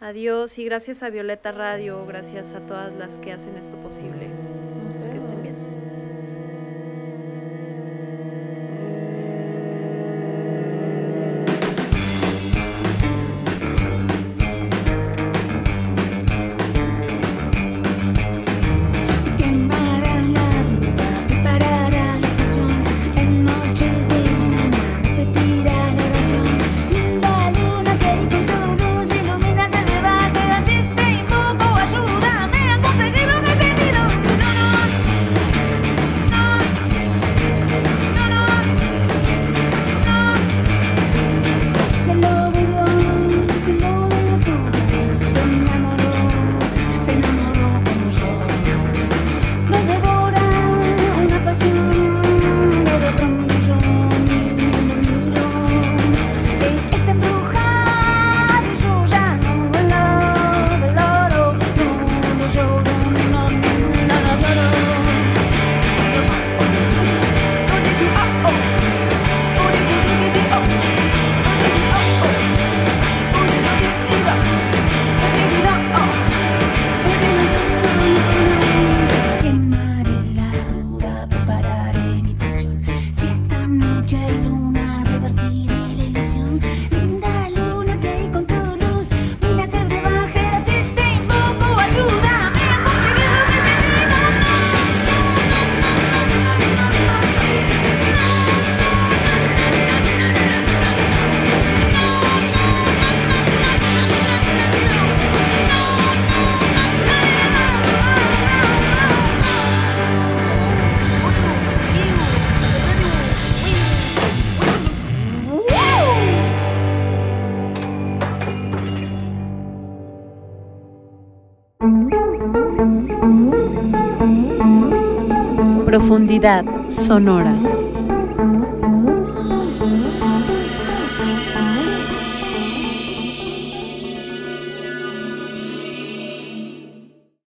Adiós y gracias a Violeta Radio, gracias a todas las que hacen esto posible. Nos vemos. Profundidad sonora.